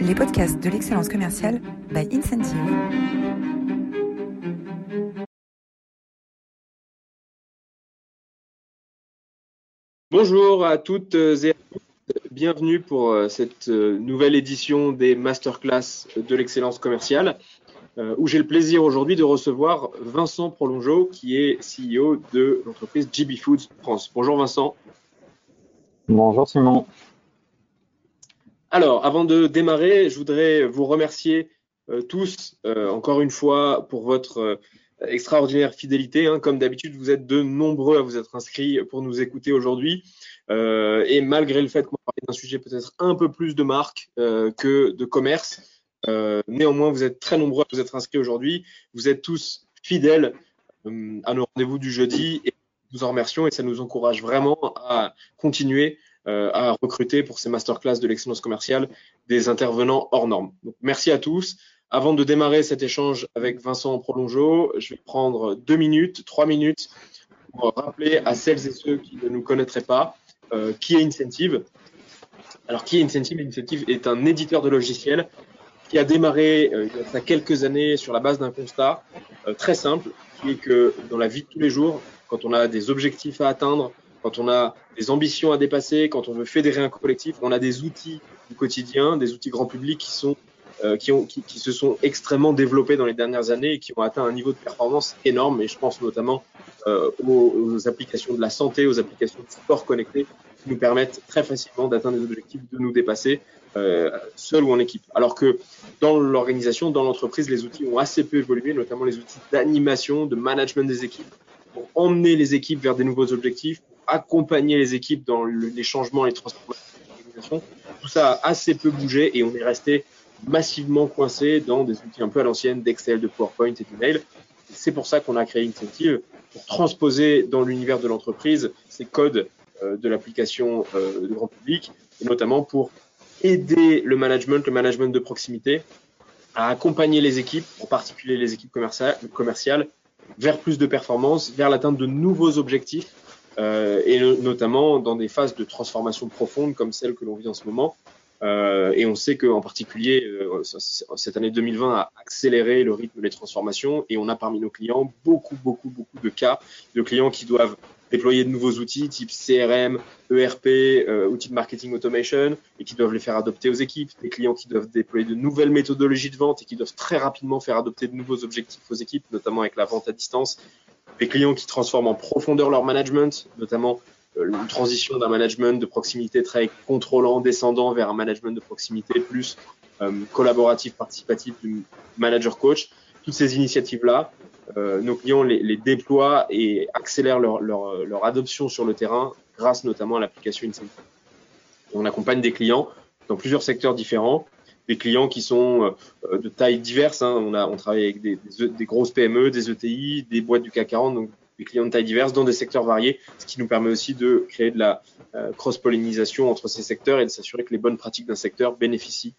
les podcasts de l'excellence commerciale by Incentive. Bonjour à toutes et à tous. Bienvenue pour euh, cette euh, nouvelle édition des masterclass de l'excellence commerciale, euh, où j'ai le plaisir aujourd'hui de recevoir Vincent Prolongeau, qui est CEO de l'entreprise GB Foods France. Bonjour Vincent. Bonjour Simon. Alors, avant de démarrer, je voudrais vous remercier euh, tous, euh, encore une fois, pour votre euh, extraordinaire fidélité. Hein. Comme d'habitude, vous êtes de nombreux à vous être inscrits pour nous écouter aujourd'hui. et malgré le fait qu'on parle d'un sujet peut-être un peu plus de marque que de commerce, néanmoins, vous êtes très nombreux à vous être inscrits aujourd'hui. Vous êtes tous fidèles à nos rendez-vous du jeudi et nous en remercions et ça nous encourage vraiment à continuer euh, à recruter pour ces masterclass de l'excellence commerciale des intervenants hors normes. Merci à tous. Avant de démarrer cet échange avec Vincent Prolongeau, je vais prendre deux minutes, trois minutes pour rappeler à celles et ceux qui ne nous connaîtraient pas euh, qui est Incentive. Alors, qui est Incentive? Incentive est un éditeur de logiciels qui a démarré euh, il y a quelques années sur la base d'un constat euh, très simple, qui est que dans la vie de tous les jours, quand on a des objectifs à atteindre, quand on a des ambitions à dépasser, quand on veut fédérer un collectif, on a des outils du quotidien, des outils grand public qui sont euh, qui, ont, qui, qui, se sont extrêmement développés dans les dernières années et qui ont atteint un niveau de performance énorme. Et je pense notamment euh, aux, aux, applications de la santé, aux applications de sport connecté qui nous permettent très facilement d'atteindre des objectifs, de nous dépasser euh, seul ou en équipe. Alors que dans l'organisation, dans l'entreprise, les outils ont assez peu évolué, notamment les outils d'animation, de management des équipes, pour emmener les équipes vers des nouveaux objectifs, accompagner les équipes dans le, les changements, les transformations. Tout ça a assez peu bougé et on est resté massivement coincé dans des outils un peu à l'ancienne d'Excel, de PowerPoint et d'email. C'est pour ça qu'on a créé Incentive pour transposer dans l'univers de l'entreprise ces codes euh, de l'application euh, grand public et notamment pour aider le management, le management de proximité à accompagner les équipes, en particulier les équipes commerciales vers plus de performance, vers l'atteinte de nouveaux objectifs euh, et notamment dans des phases de transformation profonde comme celle que l'on vit en ce moment. Euh, et on sait qu'en particulier, euh, cette année 2020 a accéléré le rythme des transformations et on a parmi nos clients beaucoup, beaucoup, beaucoup de cas de clients qui doivent déployer de nouveaux outils type CRM, ERP, outils de marketing automation et qui doivent les faire adopter aux équipes, des clients qui doivent déployer de nouvelles méthodologies de vente et qui doivent très rapidement faire adopter de nouveaux objectifs aux équipes, notamment avec la vente à distance, des clients qui transforment en profondeur leur management, notamment euh, une transition d'un management de proximité très contrôlant, descendant vers un management de proximité plus euh, collaboratif, participatif du manager coach. Toutes ces initiatives-là, euh, nos clients les, déploient et accélèrent leur, leur, adoption sur le terrain grâce notamment à l'application Incentive. On accompagne des clients dans plusieurs secteurs différents, des clients qui sont euh, de tailles diverses. Hein. On, a, on travaille avec des, grosses PME, des ETI, des boîtes du CAC 40, donc des clients de tailles diverses dans des secteurs variés, ce qui nous permet aussi de créer de la euh, cross-pollinisation entre ces secteurs et de s'assurer que les bonnes pratiques d'un secteur bénéficient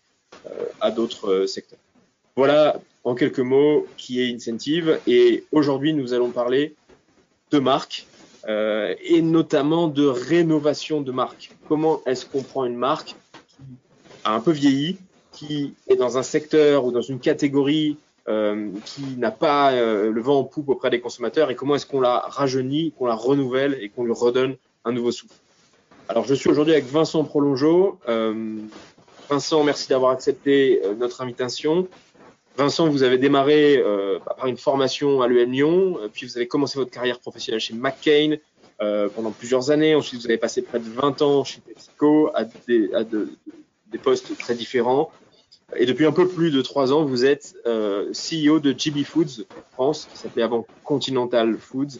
euh, à d'autres secteurs. Voilà en quelques mots qui est Incentive et aujourd'hui nous allons parler de marque euh, et notamment de rénovation de marque. Comment est-ce qu'on prend une marque qui a un peu vieilli, qui est dans un secteur ou dans une catégorie euh, qui n'a pas euh, le vent en poupe auprès des consommateurs et comment est-ce qu'on la rajeunit, qu'on la renouvelle et qu'on lui redonne un nouveau souffle. Alors je suis aujourd'hui avec Vincent Prolongeau. Euh, Vincent, merci d'avoir accepté notre invitation. Vincent, vous avez démarré par une formation à l'EM Lyon, puis vous avez commencé votre carrière professionnelle chez McCain pendant plusieurs années. Ensuite, vous avez passé près de 20 ans chez PepsiCo à des, des postes très différents. Et depuis un peu plus de trois ans, vous êtes euh, CEO de GB Foods France, qui s'appelait avant Continental Foods,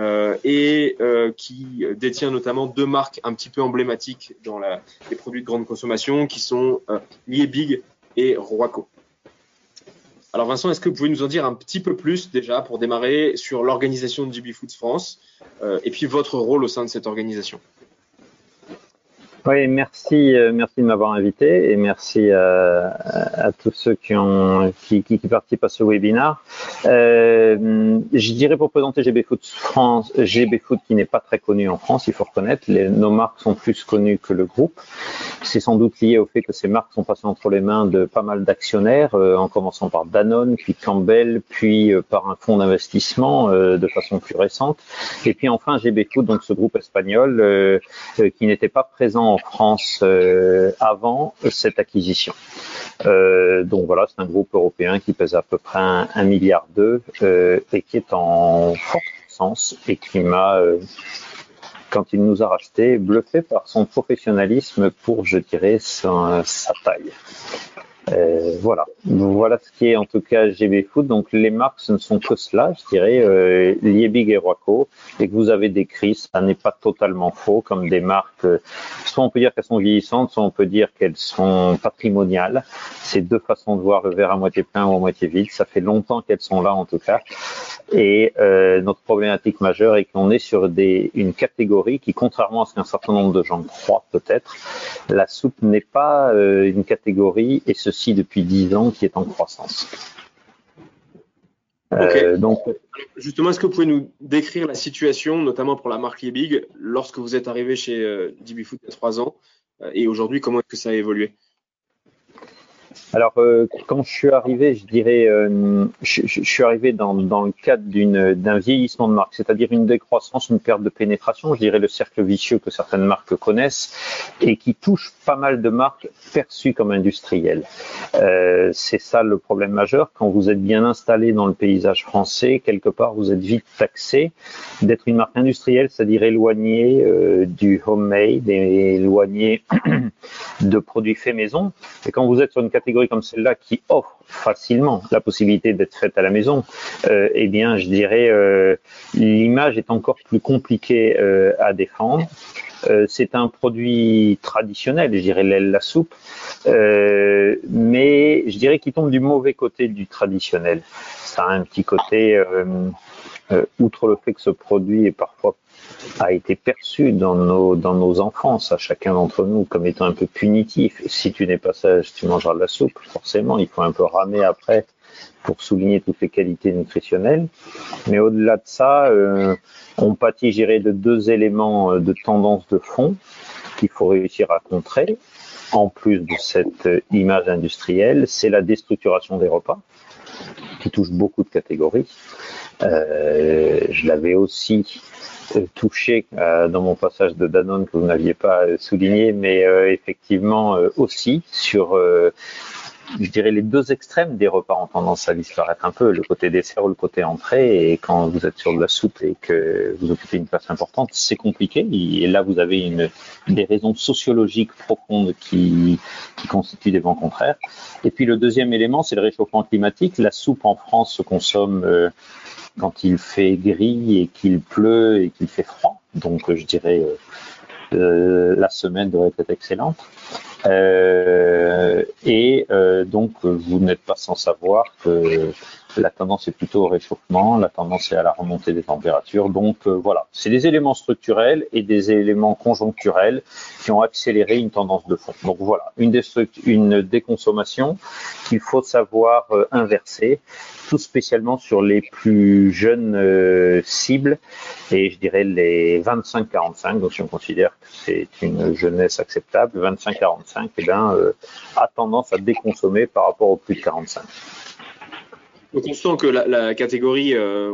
euh, et euh, qui détient notamment deux marques un petit peu emblématiques dans les produits de grande consommation, qui sont Liebig et Roaco. Alors Vincent, est-ce que vous pouvez nous en dire un petit peu plus déjà pour démarrer sur l'organisation de GB Foods France et puis votre rôle au sein de cette organisation? Oui, merci, euh, merci de m'avoir invité et merci à, à, tous ceux qui, ont, qui, qui, participent à ce webinaire. Euh, je dirais pour présenter GB Foot France, GB Foot qui n'est pas très connu en France, il faut reconnaître. Les, nos marques sont plus connues que le groupe. C'est sans doute lié au fait que ces marques sont passées entre les mains de pas mal d'actionnaires, euh, en commençant par Danone, puis Campbell, puis euh, par un fonds d'investissement euh, de façon plus récente. Et puis enfin GB Foot, donc ce groupe espagnol qui n'était pas présent en France euh, avant cette acquisition. Euh, donc voilà, c'est un groupe européen qui pèse à peu près un, milliard euh, et qui est en forte croissance et qui m'a quand il nous a racheté, bluffé par son professionnalisme pour, je dirais, sa taille. Euh, voilà, voilà ce qui est en tout cas GB Food. Donc les marques, ce ne sont que cela, je dirais, euh, Liebig et Roaco, et que vous avez décrit, ça n'est pas totalement faux, comme des marques. Euh, soit on peut dire qu'elles sont vieillissantes, soit on peut dire qu'elles sont patrimoniales. C'est deux façons de voir le verre à moitié plein ou à moitié vide. Ça fait longtemps qu'elles sont là en tout cas. Et euh, notre problématique majeure est qu'on est sur des, une catégorie qui, contrairement à ce qu'un certain nombre de gens croient peut-être, la soupe n'est pas euh, une catégorie, et ceci depuis dix ans, qui est en croissance. Euh, donc, justement, est-ce que vous pouvez nous décrire la situation, notamment pour la marque Liebig, lorsque vous êtes arrivé chez DB Food il y a trois ans, et aujourd'hui, comment est-ce que ça a évolué? Alors, euh, quand je suis arrivé, je dirais, euh, je, suis arrivé dans, le cadre d'un vieillissement de marque, c'est-à-dire une décroissance, une perte de pénétration, je dirais le cercle vicieux que certaines marques connaissent et qui touche pas mal de marques perçues comme industrielles. Euh, c'est ça le problème majeur. Quand vous êtes bien installé dans le paysage français, quelque part, vous êtes vite taxé d'être une marque industrielle, c'est-à-dire éloigné euh, du homemade et éloigné de produits faits maison. Et quand vous êtes sur une catégorie comme celle-là qui offre facilement la possibilité d'être faite à la maison, euh, eh bien, je dirais, euh, l'image est encore plus compliquée euh, à défendre. C'est un produit traditionnel, je dirais la soupe, mais je dirais qu'il tombe du mauvais côté du traditionnel. Ça a un petit côté, outre le fait que ce produit est parfois a été perçu dans nos, dans nos enfances, à chacun d'entre nous, comme étant un peu punitif. Si tu n'es pas sage, tu mangeras de la soupe. Forcément, il faut un peu ramer après pour souligner toutes les qualités nutritionnelles. Mais au-delà de ça, euh, on pâtit, de deux éléments euh, de tendance de fond qu'il faut réussir à contrer. En plus de cette euh, image industrielle, c'est la déstructuration des repas qui touche beaucoup de catégories. Euh, je l'avais aussi euh, touché euh, dans mon passage de Danone que vous n'aviez pas souligné, mais effectivement aussi sur je dirais, les deux extrêmes des repas ont tendance à disparaître un peu, le côté dessert ou le côté entrée. Et quand vous êtes sur de la soupe et que vous occupez une place importante, c'est compliqué. Et là, vous avez une, des raisons sociologiques profondes qui, qui constituent des vents contraires. Et puis le deuxième élément, c'est le réchauffement climatique. La soupe en France se consomme euh, quand il fait gris et qu'il pleut et qu'il fait froid. Donc, je dirais, euh, euh, la semaine devrait être excellente. Euh, et euh, donc, vous n'êtes pas sans savoir que la tendance est plutôt au réchauffement, la tendance est à la remontée des températures. Donc euh, voilà, c'est des éléments structurels et des éléments conjoncturels qui ont accéléré une tendance de fond. Donc voilà, une, une déconsommation qu'il faut savoir euh, inverser, tout spécialement sur les plus jeunes euh, cibles et je dirais les 25-45. Donc si on considère que c'est une jeunesse acceptable, 25-45, eh bien, a tendance à déconsommer par rapport aux plus de 45. Donc on sent que la, catégorie euh,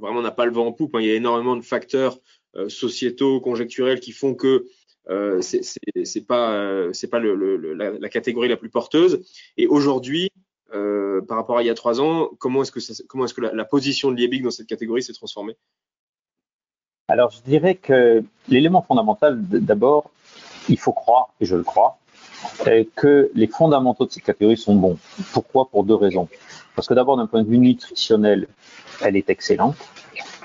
vraiment n'a pas le vent en poupe. Hein. Il y a énormément de facteurs euh, sociétaux, conjecturels qui font que euh, c'est pas euh, pas la, catégorie la plus porteuse. Et aujourd'hui, euh, par rapport à il y a trois ans, comment est-ce que la, position de Liebig dans cette catégorie s'est transformée? Alors je dirais que l'élément fondamental, d'abord, il faut croire, et je le crois, que les fondamentaux de cette catégorie sont bons. Pourquoi? Pour deux raisons. Parce que d'abord, d'un point de vue nutritionnel, elle est excellente.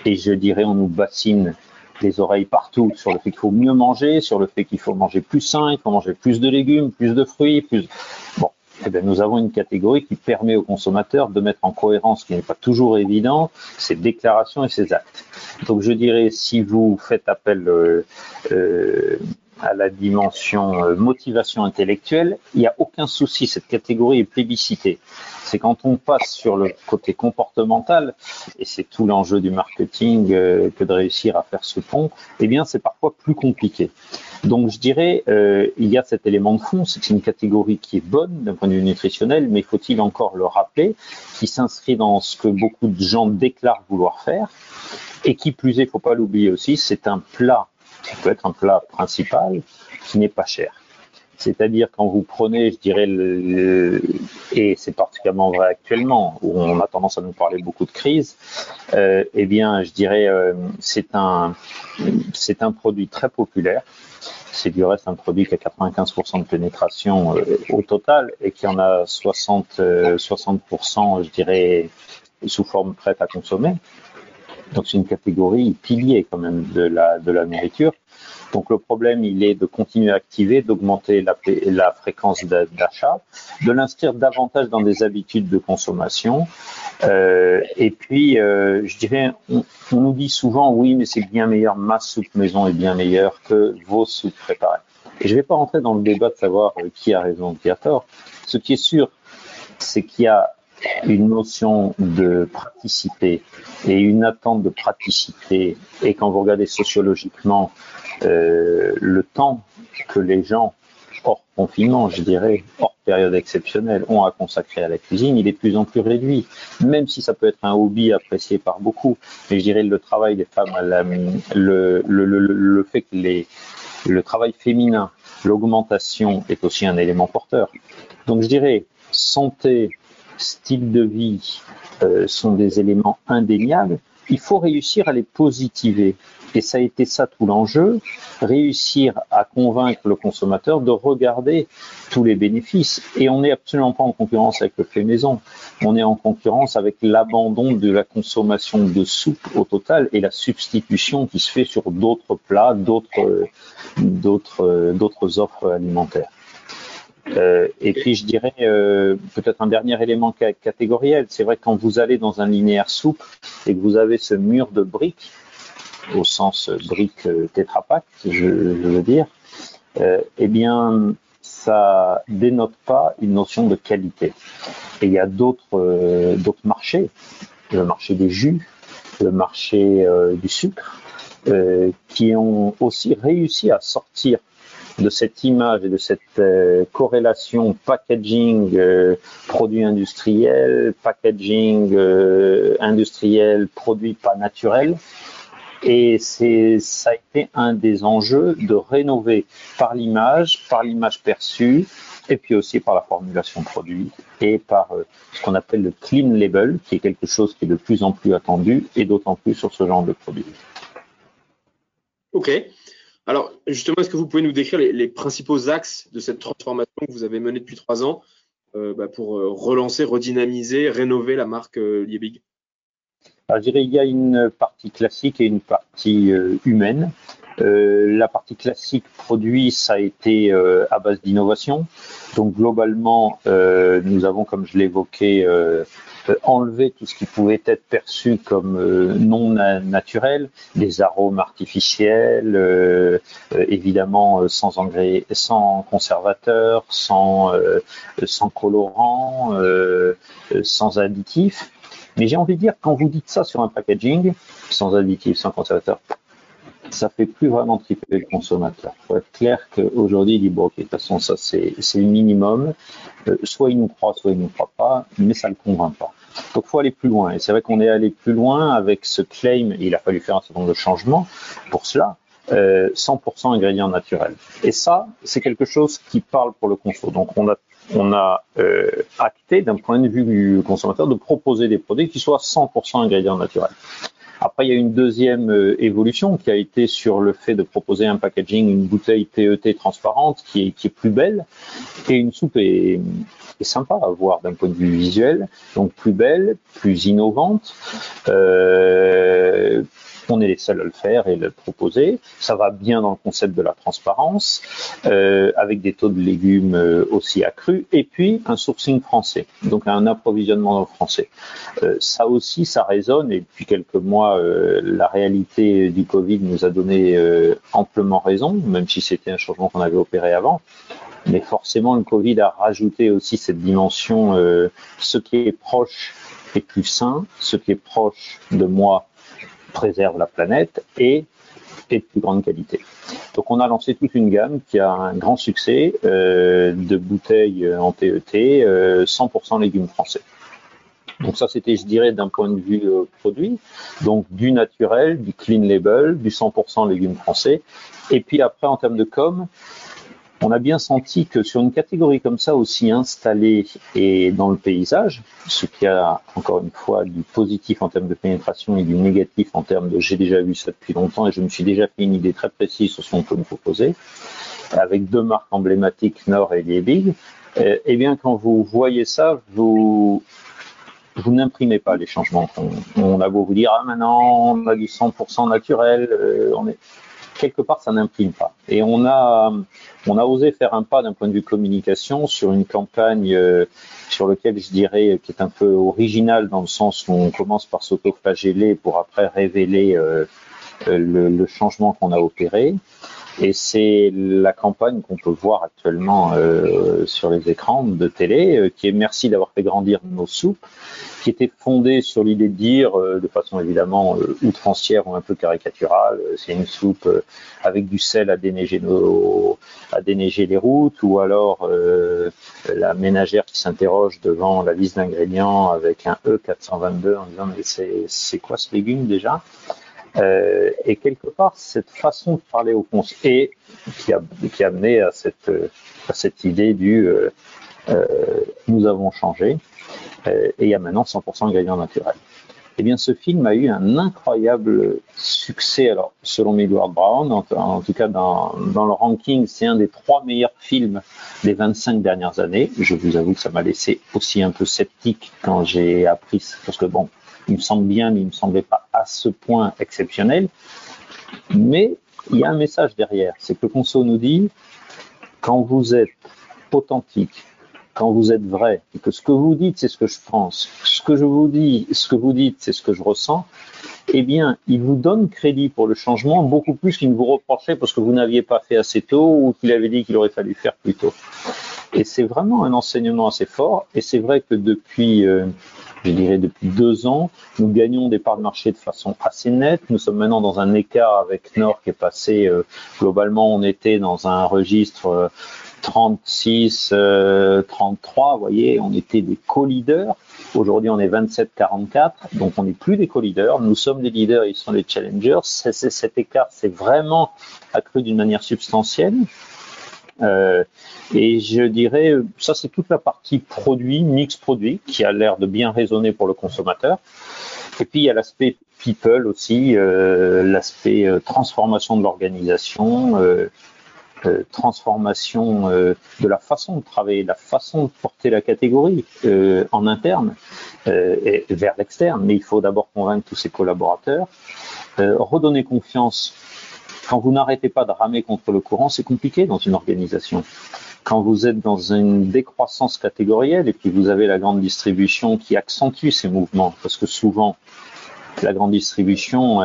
Et je dirais, on nous bassine les oreilles partout sur le fait qu'il faut mieux manger, sur le fait qu'il faut manger plus sain, il faut manger plus de légumes, plus de fruits, plus. Eh bien, nous avons une catégorie qui permet aux consommateurs de mettre en cohérence, ce qui n'est pas toujours évident, ses déclarations et ses actes. Donc, je dirais, si vous faites appel euh, euh, à la dimension euh, motivation intellectuelle, il n'y a aucun souci. Cette catégorie est plébiscitée. C'est quand on passe sur le côté comportemental, et c'est tout l'enjeu du marketing euh, que de réussir à faire ce pont, eh bien, c'est parfois plus compliqué. Donc, je dirais, euh, il y a cet élément de fond, c'est c'est une catégorie qui est bonne d'un point de vue nutritionnel, mais faut-il encore le rappeler, qui s'inscrit dans ce que beaucoup de gens déclarent vouloir faire, et qui plus est, faut pas l'oublier aussi, c'est un plat qui peut être un plat principal qui n'est pas cher. C'est-à-dire quand vous prenez, je dirais, et c'est particulièrement vrai actuellement, où on a tendance à nous parler beaucoup de crise, euh, eh bien, je dirais, euh, c'est un, un produit très populaire. C'est du reste un produit qui a 95% de pénétration euh, au total et qui en a 60, 60%, je dirais, sous forme prête à consommer. Donc c'est une catégorie pilier quand même de la, de la nourriture. Donc le problème, il est de continuer à activer, d'augmenter la, la, fréquence d'achat, de l'inscrire davantage dans des habitudes de consommation. Euh, et puis, euh, je dirais, on, nous dit souvent, oui, mais c'est bien meilleur, ma soupe maison est bien meilleure que vos soupes préparées. Et je ne vais pas rentrer dans le débat de savoir euh, qui a raison, qui a tort. Ce qui est sûr, c'est qu'il y a une notion de praticité et une attente de praticité. Et quand vous regardez sociologiquement euh, le temps que les gens, hors confinement, je dirais, hors période exceptionnelle, ont à consacrer à la cuisine, il est de plus en plus réduit. Même si ça peut être un hobby apprécié par beaucoup, mais je dirais le travail des femmes, le, le, le, le fait que les, le travail féminin, l'augmentation est aussi un élément porteur. Donc je dirais santé, style de vie euh, sont des éléments indéniables, il faut réussir à les positiver. Et ça a été ça tout l'enjeu, réussir à convaincre le consommateur de regarder tous les bénéfices. Et on n'est absolument pas en concurrence avec le fait maison. On est en concurrence avec l'abandon de la consommation de soupe au total et la substitution qui se fait sur d'autres plats, d'autres, d'autres, d'autres offres alimentaires. Euh, et puis je dirais euh, peut-être un dernier élément catégoriel. C'est vrai que quand vous allez dans un linéaire souple et que vous avez ce mur de briques, au sens briques euh, tétrapac, je, veux dire, eh bien ça dénote pas une notion de qualité. Et il y a d'autres marchés, le marché des jus, le marché du sucre, qui ont aussi réussi à sortir de cette image et de cette euh, corrélation packaging euh, produit industriel, packaging euh, industriel produit pas naturel. Et c'est ça a été un des enjeux de rénover par l'image, par l'image perçue, et puis aussi par la formulation produit et par ce qu'on appelle le clean label, qui est quelque chose qui est de plus en plus attendu et d'autant plus sur ce genre de produit. Ok. Alors, justement, est-ce que vous pouvez nous décrire les, principaux axes de cette transformation que vous avez menée depuis trois ans euh, bah, pour euh, relancer, redynamiser, rénover la marque euh, Liebig? Je dirais il y a une partie classique et une partie humaine. la partie classique produit, ça a été à base d'innovation. Donc globalement, nous avons, comme je l'évoquais, euh, enlever tout ce qui pouvait être perçu comme euh, non naturel, des arômes artificiels, euh, évidemment sans engrais, sans conservateur, sans, sans colorant, sans additifs. Mais j'ai envie de dire, quand vous dites ça sur un packaging, sans additifs, sans conservateur, ça fait plus vraiment triper le consommateur. Il faut être clair qu'aujourd'hui, il dit, bon, ok, de toute façon, ça, c'est le minimum. Euh, soit il nous croit, soit il ne nous croit pas, mais ça ne le convainc pas. Donc, il faut aller plus loin. Et c'est vrai qu'on est allé plus loin avec ce claim. il a fallu faire un certain nombre de changements pour cela. Euh, 100% ingrédients naturels. Et ça, c'est quelque chose qui parle pour le consommateur. Donc, on a on a euh, acté d'un point de vue du consommateur de proposer des produits qui soient 100% ingrédients naturels. Après, il y a une deuxième euh, évolution qui a été sur le fait de proposer un packaging, une bouteille PET e transparente qui est, qui est plus belle et une soupe est, est sympa à voir d'un point de vue visuel, donc plus belle, plus innovante. Euh, on est les seuls à le faire et le proposer. Ça va bien dans le concept de la transparence, euh, avec des taux de légumes euh, aussi accrus, et puis un sourcing français, donc un approvisionnement français. Euh, ça aussi, ça résonne, et depuis quelques mois, la réalité du Covid nous a donné amplement raison, même si c'était un changement qu'on avait opéré avant. Mais forcément, le Covid a rajouté aussi cette dimension, ce qui est proche est plus sain, ce qui est proche de moi préserve la planète et est de plus grande qualité. Donc on a lancé toute une gamme qui a un grand succès euh, de bouteilles en PET, 100% euh, légumes français. Donc ça c'était, je dirais, d'un point de vue euh, produit, donc du naturel, du clean label, du 100% légumes français. Et puis après en termes de com, on a bien senti que sur une catégorie comme ça aussi installée et dans le paysage, ce qui a encore une fois du positif en termes de pénétration et du négatif en termes de j'ai déjà vu ça depuis longtemps et je me suis déjà fait une idée très précise sur ce qu'on peut nous proposer, avec deux marques emblématiques Nord et Liebig, euh, eh bien quand vous voyez ça, vous vous n'imprimez pas les changements. On, a beau vous dire ah maintenant on a du 100% naturel, euh, on est quelque part, ça n'imprime pas. Et on a, on a osé faire un pas d'un point de vue communication sur une campagne euh, sur laquelle je dirais qui est un peu originale dans le sens où on commence par s'autoflageller pour après révéler euh, le, le, changement qu'on a opéré. Et c'est la campagne qu'on peut voir actuellement euh, sur les écrans de télé, euh, qui est merci d'avoir fait grandir nos soupes, qui était fondée sur l'idée de dire, euh, de façon évidemment outrancière ou un peu caricaturale, c'est une soupe avec du sel à déneiger nos, à déneiger les routes, ou alors la ménagère qui s'interroge devant la liste d'ingrédients avec un E422 en disant mais c'est quoi ce légume déjà? Euh, et quelque part, cette façon de parler au conseil, qui a, qui a amené à cette, à cette idée du euh, euh, nous avons changé, euh, et il y a maintenant 100% ingrédients naturels. Eh bien, ce film a eu un incroyable succès. Alors, selon Edward Brown, en, en tout cas dans, dans le ranking, c'est un des trois meilleurs films des 25 dernières années. Je vous avoue que ça m'a laissé aussi un peu sceptique quand j'ai appris, parce que bon, il me semble bien, mais il me semblait pas à ce point exceptionnel. Mais il y a un message derrière. C'est que Conso nous dit, quand vous êtes authentique, quand vous êtes vrai, et que ce que vous dites, c'est ce que je pense, ce que je vous dis, ce que vous dites, c'est ce que je ressens, eh bien, il vous donne crédit pour le changement beaucoup plus qu'il ne vous reprochait parce que vous n'aviez pas fait assez tôt ou qu'il avait dit qu'il aurait fallu faire plus tôt. Et c'est vraiment un enseignement assez fort. Et c'est vrai que depuis, euh, je dirais depuis deux ans, nous gagnons des parts de marché de façon assez nette. Nous sommes maintenant dans un écart avec Nord qui est passé, euh, globalement, on était dans un registre 36, euh, 33, vous voyez, on était des co-leaders. Aujourd'hui, on est 27-44, donc on n'est plus des co-leaders. Nous sommes des leaders, ils sont des challengers. cet écart s'est vraiment accru d'une manière substantielle. Euh, et je dirais, ça c'est toute la partie produit, mix produit, qui a l'air de bien résonner pour le consommateur. Et puis il y a l'aspect people aussi, euh, l'aspect euh, transformation de l'organisation, transformation de la façon de travailler, la façon de porter la catégorie en interne et vers l'externe. Mais il faut d'abord convaincre tous ses collaborateurs, redonner confiance quand vous n'arrêtez pas de ramer contre le courant, c'est compliqué dans une organisation. Quand vous êtes dans une décroissance catégorielle et puis vous avez la grande distribution qui accentue ces mouvements, parce que souvent la grande distribution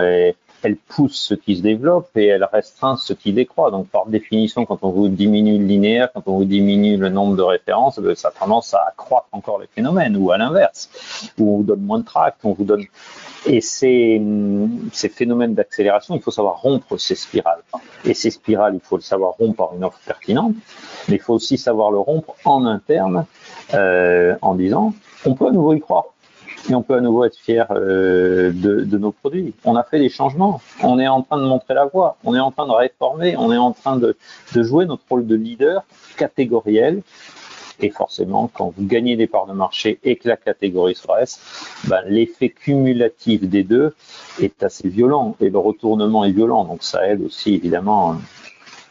elle pousse ce qui se développe et elle restreint ce qui décroît. Donc, par définition, quand on vous diminue le linéaire, quand on vous diminue le nombre de références, ben, ça a tendance à accroître encore les phénomènes, ou à l'inverse, où on vous donne moins de tracts, on vous donne et ces, phénomènes d'accélération, il faut savoir rompre ces spirales. Et ces spirales, il faut le savoir rompre par une offre pertinente, mais il faut aussi savoir le rompre en interne euh, en disant on peut à nouveau y croire et on peut à nouveau être fier euh, de, nos produits. On a fait des changements, on est en train de montrer la voie, on est en train de réformer, on est en train de jouer notre rôle de leader catégoriel et forcément, quand vous gagnez des parts de marché et que la catégorie se reste, ben, l'effet cumulatif des deux est assez violent et le retournement est violent. Donc ça aide aussi évidemment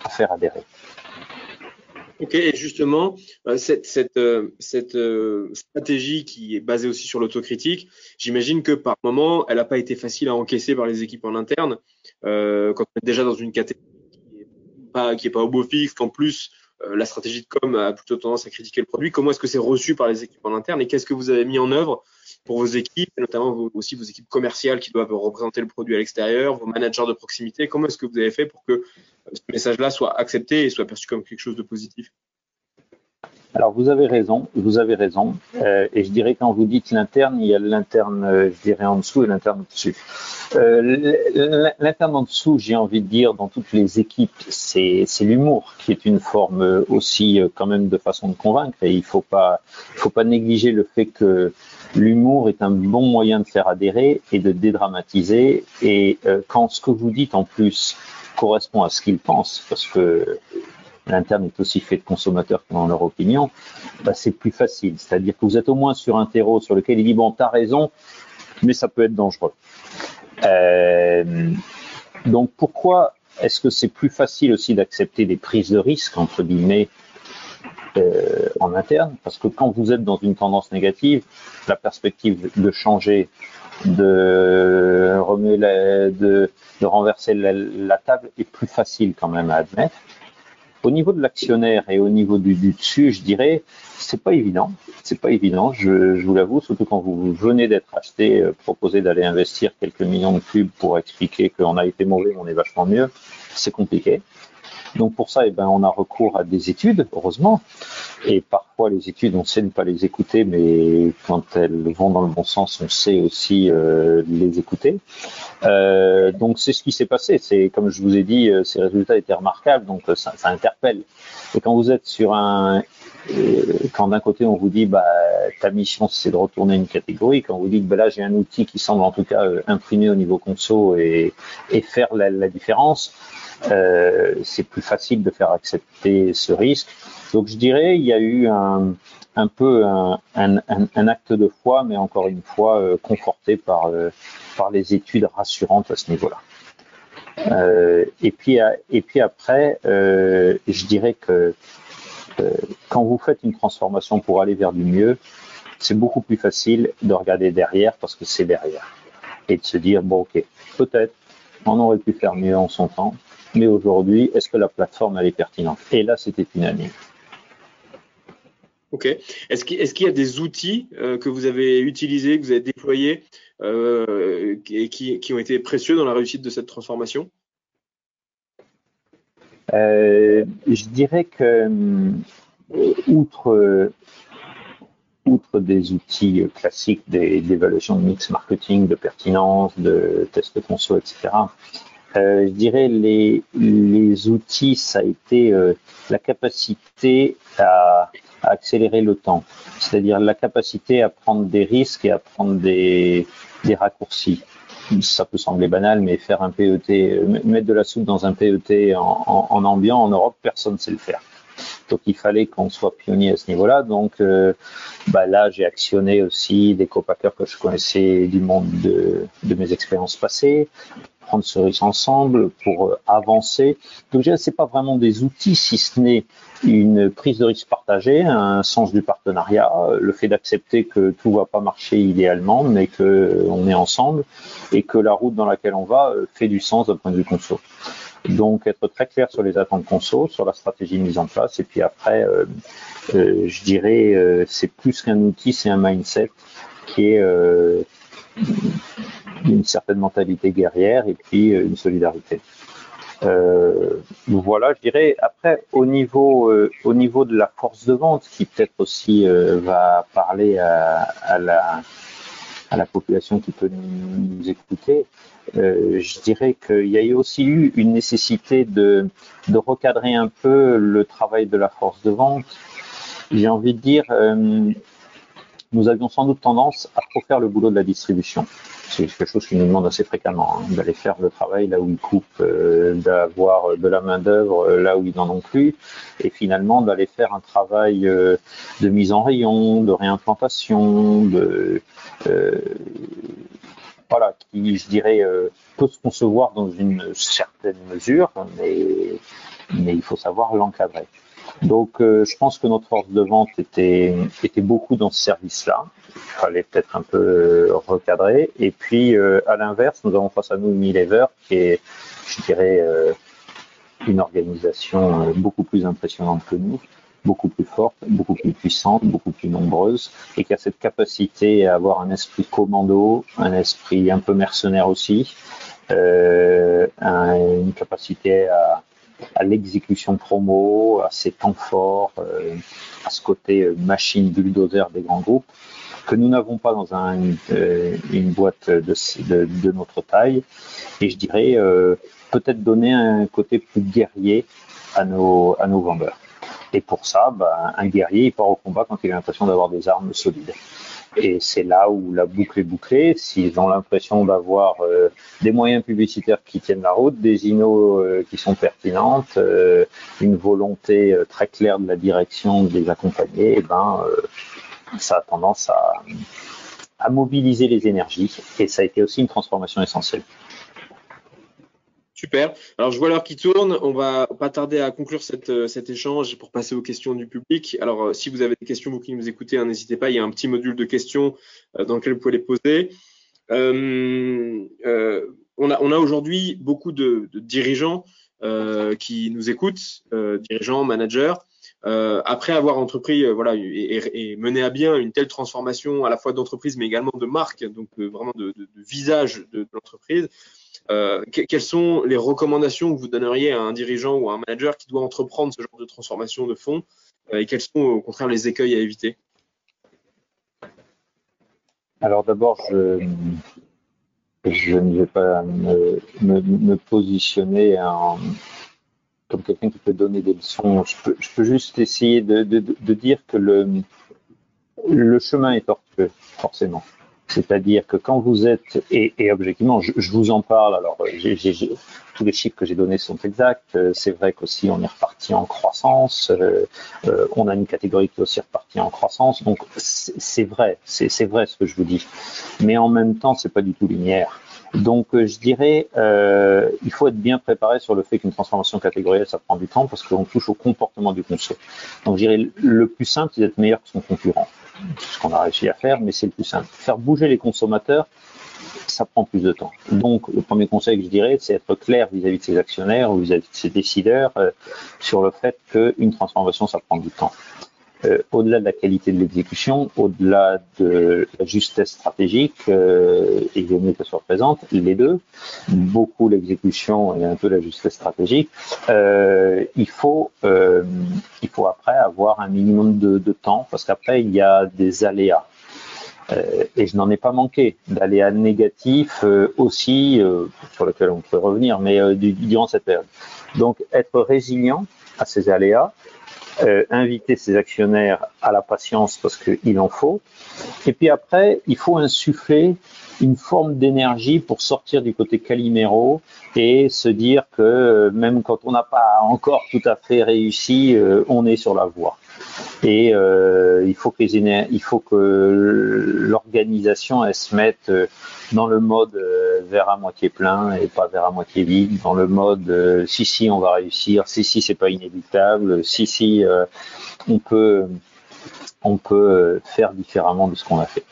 à faire adhérer. Ok, et justement, euh, cette, euh, euh, stratégie qui est basée aussi sur l'autocritique, j'imagine que par moment, elle n'a pas été facile à encaisser par les équipes en interne. Quand on est déjà dans une catégorie qui n'est pas, pas au beau fixe, qu'en plus la stratégie de com a plutôt tendance à critiquer le produit, comment est-ce que c'est reçu par les équipes en interne et qu'est-ce que vous avez mis en œuvre pour vos équipes, notamment aussi vos équipes commerciales qui doivent représenter le produit à l'extérieur, vos managers de proximité? Comment est-ce que vous avez fait pour que euh, ce message-là soit accepté et soit perçu comme quelque chose de positif? Alors vous avez raison, vous avez raison. Euh, et je dirais quand vous dites l'interne, il y a l'interne, euh, je dirais en dessous et l'interne au-dessus. Euh, l'interne en dessous, j'ai envie de dire, dans toutes les équipes, c'est l'humour qui est une forme aussi quand même de façon de convaincre. Et il faut pas, faut pas négliger le fait que l'humour est un bon moyen de faire adhérer et de dédramatiser. Et quand ce que vous dites en plus correspond à ce qu'ils pensent, parce que l'interne est aussi fait de consommateurs qui ont leur opinion, bah, c'est plus facile. C'est-à-dire que vous êtes au moins sur un terreau sur lequel il dit bon, t'as raison, mais ça peut être dangereux. Euh, donc pourquoi est-ce que c'est plus facile aussi d'accepter des prises de risque entre guillemets euh, en interne? Parce que quand vous êtes dans une tendance négative, la perspective de changer, de remuer, de, renverser la table est plus facile quand même à admettre. Au niveau de l'actionnaire et au niveau du, dessus, je dirais, c'est pas évident. C'est pas évident, je, vous l'avoue, surtout quand vous venez d'être acheté, euh, proposé d'aller investir quelques millions de pubs pour expliquer qu'on a été mauvais, on est vachement mieux. C'est compliqué. Donc pour ça, eh ben, on a recours à des études, heureusement. Et parfois, les études, on sait ne pas les écouter, mais quand elles vont dans le bon sens, on sait aussi euh, les écouter. Euh, donc c'est ce qui s'est passé. C'est comme je vous ai dit, euh, ces résultats étaient remarquables, donc ça, ça interpelle. Et quand vous êtes sur un, quand d'un côté on vous dit bah ta mission c'est de retourner une catégorie, quand vous dites bah là j'ai un outil qui semble en tout cas imprimer au niveau conso et, et faire la, la différence, euh, c'est plus facile de faire accepter ce risque. Donc je dirais, il y a eu un, un peu un, un, un, acte de foi, mais encore une fois euh, conforté par, euh, par les études rassurantes à ce niveau-là. Euh, et, puis, et puis après, euh, je dirais que quand vous faites une transformation pour aller vers du mieux, c'est beaucoup plus facile de regarder derrière parce que c'est derrière. Et de se dire, bon ok, peut-être on aurait pu faire mieux en son temps, mais aujourd'hui, est-ce que la plateforme elle est pertinente? Et là, c'était unanime. Ok. Est-ce qu'il y a des outils euh, que vous avez utilisés, que vous avez déployés euh, et qui, ont été précieux dans la réussite de cette transformation? euh, Je dirais que, outre, outre des outils classiques d'évaluation de mix marketing, de pertinence, de test conso, etc., euh, je dirais les, les outils, ça a été euh, la capacité à, à, accélérer le temps, c'est-à-dire la capacité à prendre des risques et à prendre des, des raccourcis. Ça peut sembler banal, mais faire un PET, mettre de la soupe dans un PET en, en, en ambiant en Europe, personne ne sait le faire. Donc il fallait qu'on soit pionnier à ce niveau-là. Donc euh, bah là, j'ai actionné aussi des copackers que je connaissais du monde de, de mes expériences passées prendre ce risque ensemble pour euh, avancer. Donc, c'est pas vraiment des outils, si ce n'est une prise de risque partagée, un sens du partenariat, le fait d'accepter que tout va pas marcher idéalement, mais que euh, on est ensemble et que la route dans laquelle on va euh, fait du sens d'un point de vue conso. Donc, être très clair sur les attentes conso, sur la stratégie mise en place, et puis après, euh, je dirais, c'est plus qu'un outil, c'est un mindset qui est une certaine mentalité guerrière et puis euh, une solidarité. Euh, voilà, je dirais. Après, au niveau, euh, au niveau de la force de vente, qui peut-être aussi euh, va parler à, à, la, à la population qui peut nous, écouter, je dirais qu'il y a aussi eu une nécessité de, de recadrer un peu le travail de la force de vente. J'ai envie de dire, nous avions sans doute tendance à trop faire le boulot de la distribution c'est quelque chose qu'ils nous demandent assez fréquemment, hein, d'aller faire le travail là où ils coupent, euh, d'avoir de la main d'œuvre euh, là où ils n'en ont plus, et finalement d'aller faire un travail euh, de mise en rayon, de réimplantation, de voilà, qui je dirais peut se concevoir dans une certaine mesure, mais il faut savoir l'encadrer. Donc, euh, je pense que notre force de vente était, était beaucoup dans ce service-là. Il fallait peut-être un peu euh, recadrer. Et puis, euh, à l'inverse, nous avons face à nous Unilever, qui est, je dirais, une organisation beaucoup plus impressionnante que nous, beaucoup plus forte, beaucoup plus puissante, beaucoup plus nombreuse, et qui a cette capacité à avoir un esprit commando, un esprit un peu mercenaire aussi, euh, une capacité à, l'exécution promo, à ses temps forts, euh, à ce côté euh, machine bulldozer des grands groupes que nous n'avons pas dans euh, une boîte de, notre taille. Et je dirais peut-être donner un côté plus guerrier à nos, à nos vendeurs. Et pour ça, ben, un guerrier, il part au combat quand il a l'impression d'avoir des armes solides. Et c'est là où la boucle est bouclée. S'ils ont l'impression d'avoir euh, des moyens publicitaires qui tiennent la route, des inos euh, qui sont pertinentes, euh, une volonté très claire de la direction de les accompagner, eh ben, ça a tendance à, mobiliser les énergies. Et ça a été aussi une transformation essentielle. Super. Alors, je vois l'heure qui tourne. On va pas tarder à conclure euh, cet échange pour passer aux questions du public. Alors, euh, si vous avez des questions, vous qui nous écoutez, hein, n'hésitez pas. Il y a un petit module de questions euh, dans lequel vous pouvez les poser. On a, aujourd'hui beaucoup de dirigeants qui nous écoutent, dirigeants, managers. Après avoir entrepris voilà, et, mené à bien une telle transformation à la fois d'entreprise mais également de marque, donc vraiment de, visage de, l'entreprise, euh, quelles sont les recommandations que vous donneriez à un dirigeant ou à un manager qui doit entreprendre ce genre de transformation de fonds euh, et quels sont au contraire les écueils à éviter? Alors d'abord, je, ne vais pas me, positionner en, comme quelqu'un qui peut donner des leçons. Je peux, juste essayer de, dire que le, chemin est tortueux, forcément. C'est-à-dire que quand vous êtes, et, objectivement, je, vous en parle, alors tous les chiffres que j'ai donnés sont exacts, euh, c'est vrai qu'aussi on est reparti en croissance, euh, euh, on a une catégorie qui est aussi repartie en croissance, donc c'est, vrai, c'est vrai ce que je vous dis. Mais en même temps, c'est pas du tout linéaire. Donc, je dirais, euh, il faut être bien préparé sur le fait qu'une transformation catégorielle, ça prend du temps parce qu'on touche au comportement du consommateur. Donc, je dirais, le plus simple, c'est d'être meilleur que son concurrent ce qu'on a réussi à faire, mais c'est le plus simple. Faire bouger les consommateurs, ça prend plus de temps. Donc, le premier conseil que je dirais, c'est être clair vis-à-vis de ses actionnaires ou vis-à-vis de ses décideurs euh, sur le fait qu'une transformation, ça prend du temps. Euh, au-delà de la qualité de l'exécution, au-delà de la justesse stratégique, euh, il vaut mieux qu'elle soit présente, les deux, beaucoup l'exécution et un peu la justesse stratégique, euh, il faut euh, il faut après avoir un minimum de, temps parce qu'après il y a des aléas. Et je n'en ai pas manqué d'aléas négatifs aussi sur lesquels on pourrait revenir, mais durant cette période. Donc être résilient à ces aléas, euh, inviter ses actionnaires à la patience parce qu'il en faut. Et puis après, il faut insuffler une forme d'énergie pour sortir du côté Calimero et se dire que euh, même quand on n'a pas encore tout à fait réussi, euh, on est sur la voie. Et euh, il faut que les il faut que l'organisation elle se mette dans le mode vers à moitié plein et pas vers à moitié vide, dans le mode si si on va réussir, si si c'est pas inévitable, si si on peut on peut faire différemment de ce qu'on a fait.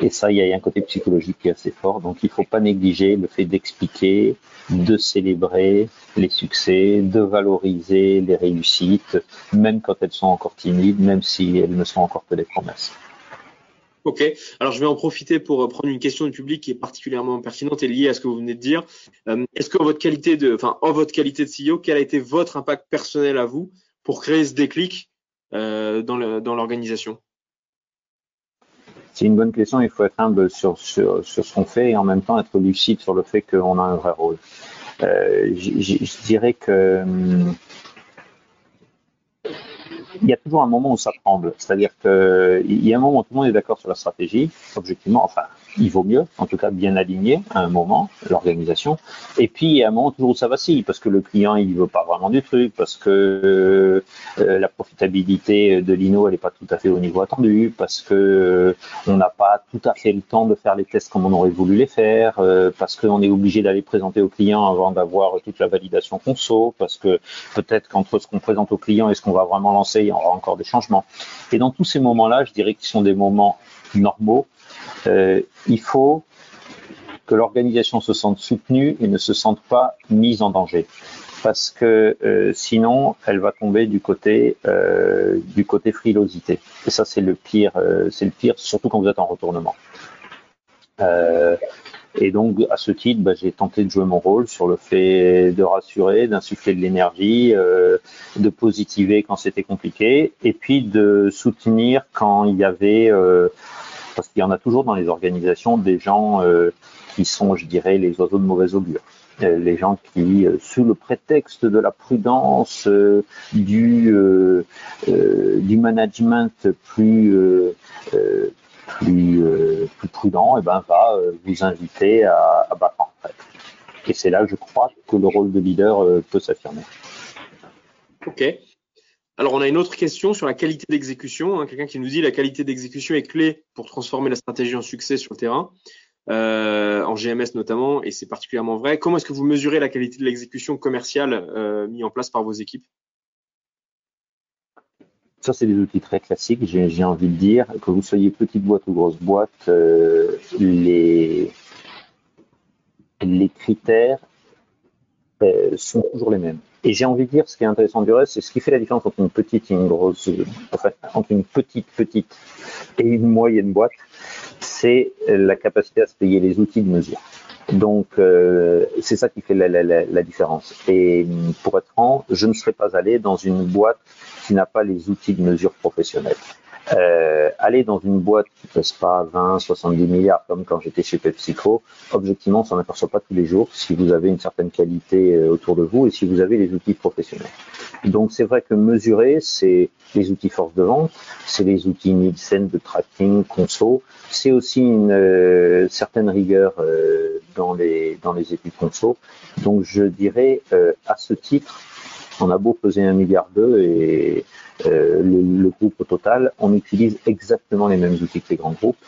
Et ça, il y a un côté psychologique qui est assez fort. Donc, il ne faut pas négliger le fait d'expliquer, de célébrer les succès, de valoriser les réussites, même quand elles sont encore timides, même si elles ne sont encore que des promesses. Ok, alors je vais en profiter pour euh, prendre une question du public qui est particulièrement pertinente et liée à ce que vous venez de dire. Euh, est-ce que votre qualité de, enfin, en votre qualité de CEO, quel a été votre impact personnel à vous pour créer ce déclic euh, dans l'organisation? C'est une bonne question. Il faut être humble sur, sur, sur ce qu'on fait et en même temps être lucide sur le fait qu'on a un vrai rôle. Euh, je dirais que hum, il y a toujours un moment où ça tremble. C'est-à-dire qu'il y a un moment où tout le monde est d'accord sur la stratégie, objectivement, enfin, il vaut mieux, en tout cas bien aligné à un moment, l'organisation. Et puis à un moment toujours ça vacille, parce que le client il veut pas vraiment du truc, parce que euh, la profitabilité de l'INO elle est pas tout à fait au niveau attendu, parce que euh, on n'a pas tout à fait le temps de faire les tests comme on aurait voulu les faire, euh, parce qu'on est obligé d'aller présenter au client avant d'avoir toute la validation conso, parce que peut-être qu'entre ce qu'on présente au client et ce qu'on va vraiment lancer, il y aura encore des changements. Et dans tous ces moments-là, je dirais qu'ils sont des moments normaux euh, il faut que l'organisation se sente soutenue et ne se sente pas mise en danger. Parce que euh, sinon, elle va tomber du côté euh, du côté frilosité. Et ça, c'est le pire. c'est le pire, surtout quand vous êtes en retournement. et donc, à ce titre, bah, j'ai tenté de jouer mon rôle sur le fait de rassurer, d'insuffler de l'énergie, de positiver quand c'était compliqué, et puis de soutenir quand il y avait parce qu'il y en a toujours dans les organisations des gens euh, qui sont, je dirais, les oiseaux de mauvais augure. Euh, les gens qui, euh, sous le prétexte de la prudence, du, du management plus, plus, plus prudent, eh ben, va vous inviter à, à battre en retraite. Et c'est là, je crois, que le rôle de leader peut s'affirmer. Ok. Alors, on a une autre question sur la qualité d'exécution. Hein. Quelqu'un qui nous dit la qualité d'exécution est clé pour transformer la stratégie en succès sur le terrain, euh, en GMS notamment, et c'est particulièrement vrai. Comment est-ce que vous mesurez la qualité de l'exécution commerciale euh, mise en place par vos équipes? Ça, c'est des outils très classiques, j'ai envie de dire. Que vous soyez petite boîte ou grosse boîte, euh, les, critères sont toujours les mêmes. Et j'ai envie de dire, ce qui est intéressant du reste, c'est ce qui fait la différence entre une petite et une grosse, enfin, entre une petite petite et une moyenne boîte, c'est la capacité à se payer les outils de mesure. Donc, euh, c'est ça qui fait la, la, la, différence. Et pour être franc, je ne serais pas allé dans une boîte qui n'a pas les outils de mesure professionnels. Euh, aller dans une boîte qui pèse pas 20, 70 milliards comme quand j'étais chez PepsiCo, objectivement, on s'en aperçoit pas tous les jours si vous avez une certaine qualité euh, autour de vous et si vous avez les outils professionnels. Donc c'est vrai que mesurer, c'est les outils force de vente, c'est les outils Nielsen de tracking, conso, c'est aussi une euh, certaine rigueur euh, dans les dans les études conso. Donc je dirais à ce titre, on a beau peser un milliard d'eux et euh, le, groupe au total, on utilise exactement les mêmes outils que les grands groupes,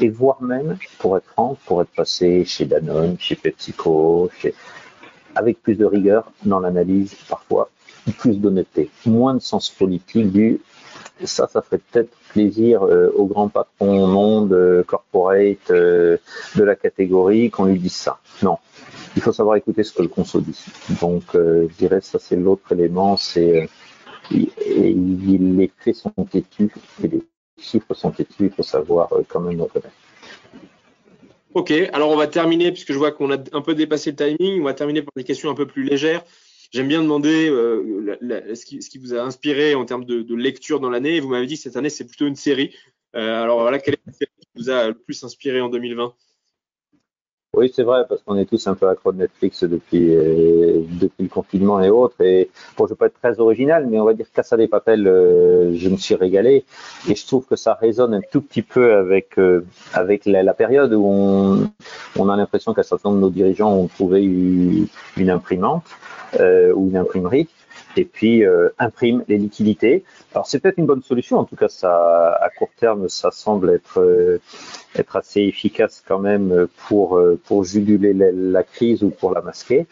et voire même, pour être franc, pour être passé chez Danone, chez PepsiCo, chez... avec plus de rigueur dans l'analyse, parfois plus d'honnêteté, moins de sens politique du ça, ça ferait peut-être plaisir euh, aux grands patrons monde, euh, corporate de la catégorie qu'on lui dise ça. Non, il faut savoir écouter ce que le conso dit. Donc, je dirais ça, c'est l'autre élément, c'est et, les faits sont têtus et les chiffres sont têtus, il faut savoir euh, quand même reconnaître. Ok, alors on va terminer, puisque je vois qu'on a un peu dépassé le timing, on va terminer par des questions un peu plus légères. J'aime bien demander euh, ce, qui, vous a inspiré en termes de, lecture dans l'année. Vous m'avez dit que cette année, c'est plutôt une série. Euh, alors voilà, quelle est la série qui vous a le plus inspiré en 2020 oui, c'est vrai, parce qu'on est tous un peu accro de Netflix depuis, euh, depuis le confinement et autres. Et bon, je veux pas être très original, mais on va dire Casa des Papel, euh, je me suis régalé. Et je trouve que ça résonne un tout petit peu avec, euh, avec la, période où on, on a l'impression qu'un certain nombre de nos dirigeants ont trouvé une, une imprimante ou une imprimerie et puis euh, imprime les liquidités. Alors c'est peut-être une bonne solution, en tout cas ça à court terme ça semble être euh, être assez efficace quand même pour euh, pour juguler la, la crise ou pour la masquer.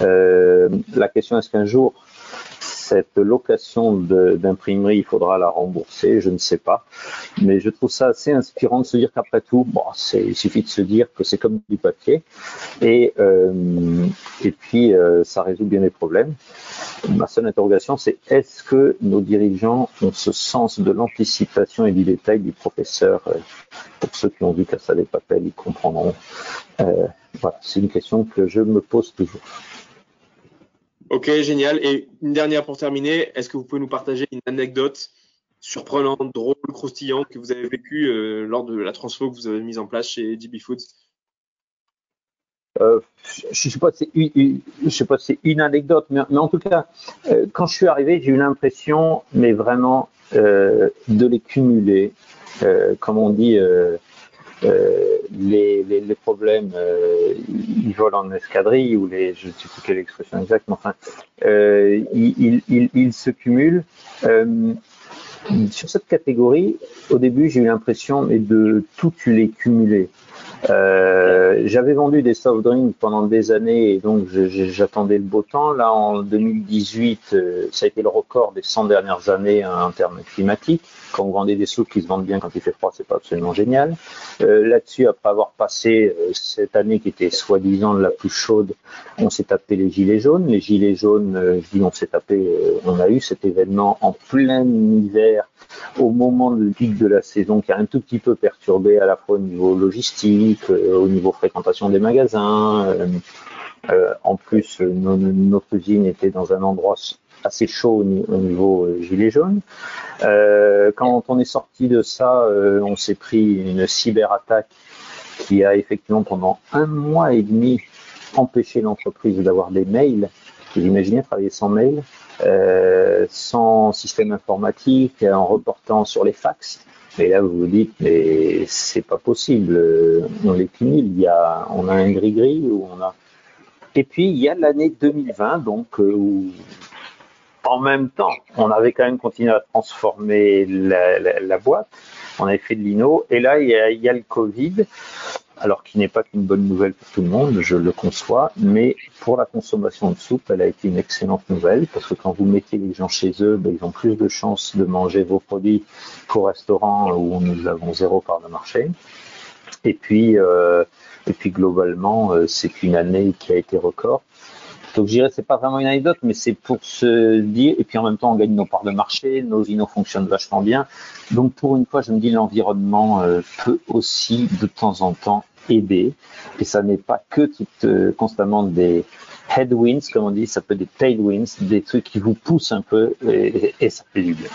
la question est-ce qu'un jour cette location d'imprimerie, il faudra la rembourser, je ne sais pas. Mais je trouve ça assez inspirant de se dire qu'après tout, il suffit de se dire que c'est comme du papier. Et, euh, et puis, euh, ça résout bien les problèmes. Ma seule interrogation, c'est est-ce que nos dirigeants ont ce sens de l'anticipation et du détail du professeur? Euh, Pour ceux qui ont vu Casa des Papel, ils comprendront. voilà, c'est une question que je me pose toujours. Ok, génial. Et une dernière pour terminer, est-ce que vous pouvez nous partager une anecdote surprenante, drôle, croustillante que vous avez vécue euh, lors de la transfo que vous avez mise en place chez DB Foods? Euh, je ne sais pas si c'est une, anecdote, mais, en tout cas, euh, quand je suis arrivé, j'ai eu l'impression, mais vraiment, de les cumuler, comme on dit, les, les, les, problèmes, euh, ils volent en escadrille ou les, je ne sais plus quelle expression exacte, mais enfin, euh, ils, ils, ils, se cumulent. Euh, sur cette catégorie, au début, j'ai eu l'impression de tout les cumuler. Euh, j'avais vendu des soft drinks pendant des années et donc j'attendais le beau temps. Là, en 2018, euh, ça a été le record des 100 dernières années en termes climatiques. Quand vous vendez des soupes qui se vendent bien quand il fait froid, c'est pas absolument génial. Euh, Là-dessus, après avoir passé euh, cette année qui était soi-disant la plus chaude, on s'est tapé les gilets jaunes. Les gilets jaunes, je dis on s'est tapé, on a eu cet événement en plein hiver au moment du pic de la saison qui a un tout petit peu perturbé à la fois au niveau logistique, euh, au niveau fréquentation des magasins. Euh, euh, en plus, notre usine était dans un endroit assez chaud au, niveau gilet jaune. quand on est sorti de ça, on s'est pris une cyberattaque qui a effectivement pendant un mois et demi empêché l'entreprise d'avoir des mails. Vous imaginez travailler sans mail euh, sans système informatique, en reportant sur les fax. Et là, vous vous dites, mais c'est pas possible. On les cumule. Il y a, on a un gris-gris où on a. Et puis il y a l'année 2020, donc euh, où en même temps, on avait quand même continué à transformer la, boîte. On avait fait de l'INO. Et là, il y a le Covid alors qui n'est pas qu'une bonne nouvelle pour tout le monde, je le conçois, mais pour la consommation de soupe, elle a été une excellente nouvelle, parce que quand vous mettez les gens chez eux, ben, ils ont plus de chances de manger vos produits qu'au restaurant où nous avons zéro part de marché. Et puis, euh, et puis globalement, euh, c'est une année qui a été record. Donc je dirais c'est pas vraiment une anecdote, mais c'est pour se dire et puis en même temps on gagne nos parts de marché, nos innos fonctionnent vachement bien. Donc pour une fois je me dis l'environnement euh, peut aussi de temps en temps aider et ça n'est pas que tout, euh, constamment des headwinds comme on dit, ça peut être des tailwinds, des trucs qui vous poussent un peu et, ça fait du bien.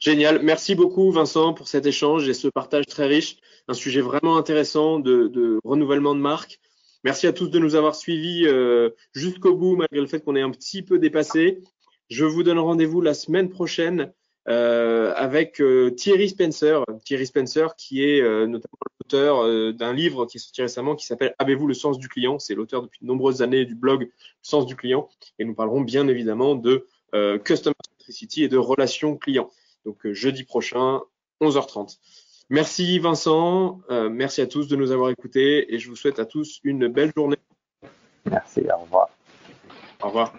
Génial. Merci beaucoup, Vincent, pour cet échange et ce partage très riche. Un sujet vraiment intéressant de renouvellement de marque. Merci à tous de nous avoir suivis euh, jusqu'au bout, malgré le fait qu'on ait un petit peu dépassé. Je vous donne rendez-vous la semaine prochaine euh, avec euh, Thierry Spencer. Thierry Spencer, qui est notamment l'auteur d'un livre qui est sorti récemment qui s'appelle Avez-vous le sens du client? C'est l'auteur depuis de nombreuses années du blog sens du client. Et nous parlerons bien évidemment de Customer Centricity et de relations clients. Donc jeudi prochain, 11h30. Merci Vincent, euh, merci à tous de nous avoir écoutés et je vous souhaite à tous une belle journée. Merci, au revoir. Au revoir.